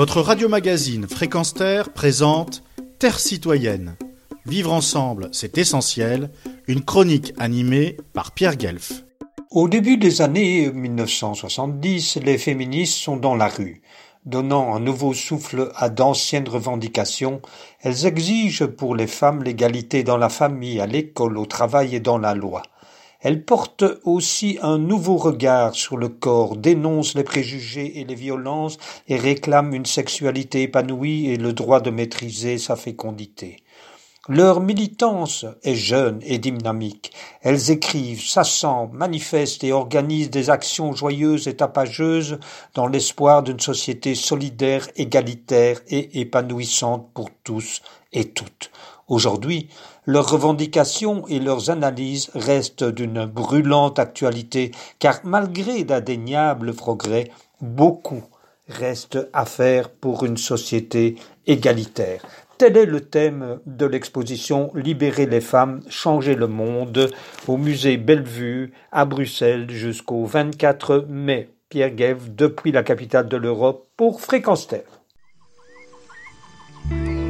Votre radio-magazine Fréquence Terre présente Terre citoyenne. Vivre ensemble, c'est essentiel. Une chronique animée par Pierre Guelf. Au début des années 1970, les féministes sont dans la rue. Donnant un nouveau souffle à d'anciennes revendications, elles exigent pour les femmes l'égalité dans la famille, à l'école, au travail et dans la loi. Elle porte aussi un nouveau regard sur le corps, dénonce les préjugés et les violences et réclame une sexualité épanouie et le droit de maîtriser sa fécondité. Leur militance est jeune et dynamique. Elles écrivent, s'assemblent, manifestent et organisent des actions joyeuses et tapageuses dans l'espoir d'une société solidaire, égalitaire et épanouissante pour tous et toutes. Aujourd'hui, leurs revendications et leurs analyses restent d'une brûlante actualité, car malgré d'indéniables progrès, beaucoup reste à faire pour une société égalitaire. Tel est le thème de l'exposition Libérer les femmes, changer le monde au musée Bellevue à Bruxelles jusqu'au 24 mai. Pierre Guève depuis la capitale de l'Europe pour Fréquence Terre.